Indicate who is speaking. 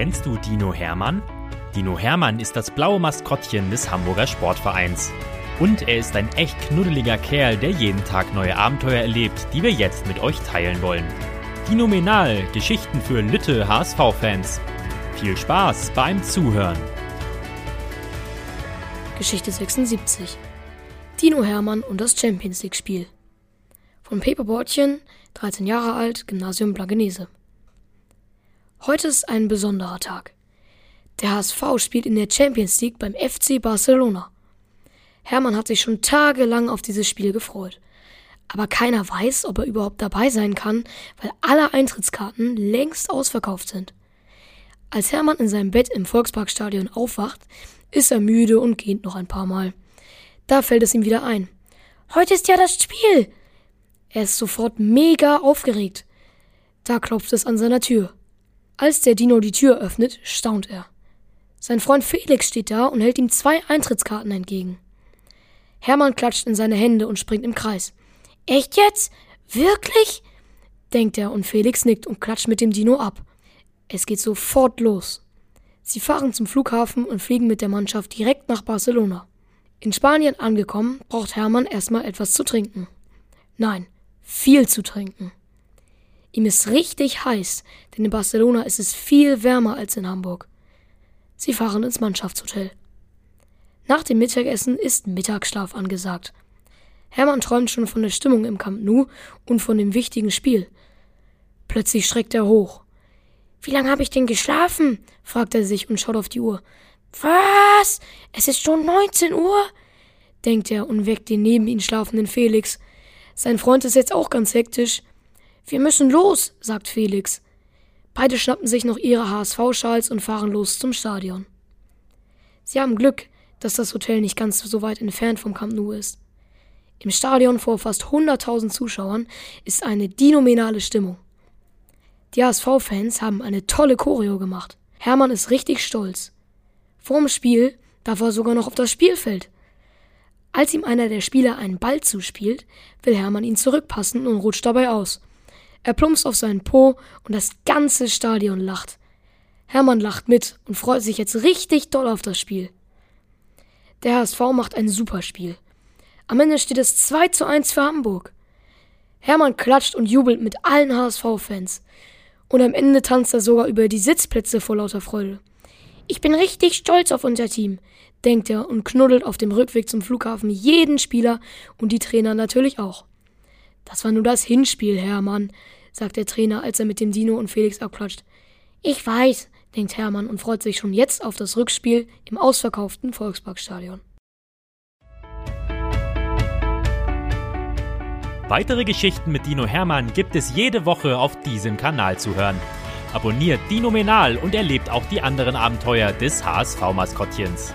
Speaker 1: Kennst du Dino Hermann? Dino Hermann ist das blaue Maskottchen des Hamburger Sportvereins. Und er ist ein echt knuddeliger Kerl, der jeden Tag neue Abenteuer erlebt, die wir jetzt mit euch teilen wollen. Dinomenal, Geschichten für Lütte HSV-Fans. Viel Spaß beim Zuhören.
Speaker 2: Geschichte 76. Dino Hermann und das Champions League-Spiel. Von Peperbordchen, 13 Jahre alt, Gymnasium Blankenese. Heute ist ein besonderer Tag. Der HSV spielt in der Champions League beim FC Barcelona. Hermann hat sich schon tagelang auf dieses Spiel gefreut. Aber keiner weiß, ob er überhaupt dabei sein kann, weil alle Eintrittskarten längst ausverkauft sind. Als Hermann in seinem Bett im Volksparkstadion aufwacht, ist er müde und geht noch ein paar Mal. Da fällt es ihm wieder ein. Heute ist ja das Spiel! Er ist sofort mega aufgeregt. Da klopft es an seiner Tür. Als der Dino die Tür öffnet, staunt er. Sein Freund Felix steht da und hält ihm zwei Eintrittskarten entgegen. Hermann klatscht in seine Hände und springt im Kreis. Echt jetzt? Wirklich? denkt er und Felix nickt und klatscht mit dem Dino ab. Es geht sofort los. Sie fahren zum Flughafen und fliegen mit der Mannschaft direkt nach Barcelona. In Spanien angekommen, braucht Hermann erstmal etwas zu trinken. Nein, viel zu trinken. Ihm ist richtig heiß, denn in Barcelona ist es viel wärmer als in Hamburg. Sie fahren ins Mannschaftshotel. Nach dem Mittagessen ist Mittagsschlaf angesagt. Hermann träumt schon von der Stimmung im Camp Nou und von dem wichtigen Spiel. Plötzlich schreckt er hoch. Wie lange habe ich denn geschlafen? fragt er sich und schaut auf die Uhr. Was? Es ist schon 19 Uhr? denkt er und weckt den neben ihm schlafenden Felix. Sein Freund ist jetzt auch ganz hektisch. Wir müssen los, sagt Felix. Beide schnappen sich noch ihre HSV-Schals und fahren los zum Stadion. Sie haben Glück, dass das Hotel nicht ganz so weit entfernt vom Camp Nou ist. Im Stadion vor fast 100.000 Zuschauern ist eine dinominale Stimmung. Die HSV-Fans haben eine tolle Choreo gemacht. Hermann ist richtig stolz. Vorm Spiel darf er sogar noch auf das Spielfeld. Als ihm einer der Spieler einen Ball zuspielt, will Hermann ihn zurückpassen und rutscht dabei aus. Er plumpst auf seinen Po und das ganze Stadion lacht. Hermann lacht mit und freut sich jetzt richtig doll auf das Spiel. Der HSV macht ein super Spiel. Am Ende steht es 2 zu 1 für Hamburg. Hermann klatscht und jubelt mit allen HSV-Fans. Und am Ende tanzt er sogar über die Sitzplätze vor lauter Freude. Ich bin richtig stolz auf unser Team, denkt er und knuddelt auf dem Rückweg zum Flughafen jeden Spieler und die Trainer natürlich auch. Das war nur das Hinspiel, Hermann, sagt der Trainer, als er mit dem Dino und Felix abklatscht. Ich weiß, denkt Hermann und freut sich schon jetzt auf das Rückspiel im ausverkauften Volksparkstadion.
Speaker 1: Weitere Geschichten mit Dino Hermann gibt es jede Woche auf diesem Kanal zu hören. Abonniert Dino Menal und erlebt auch die anderen Abenteuer des HSV-Maskottchens.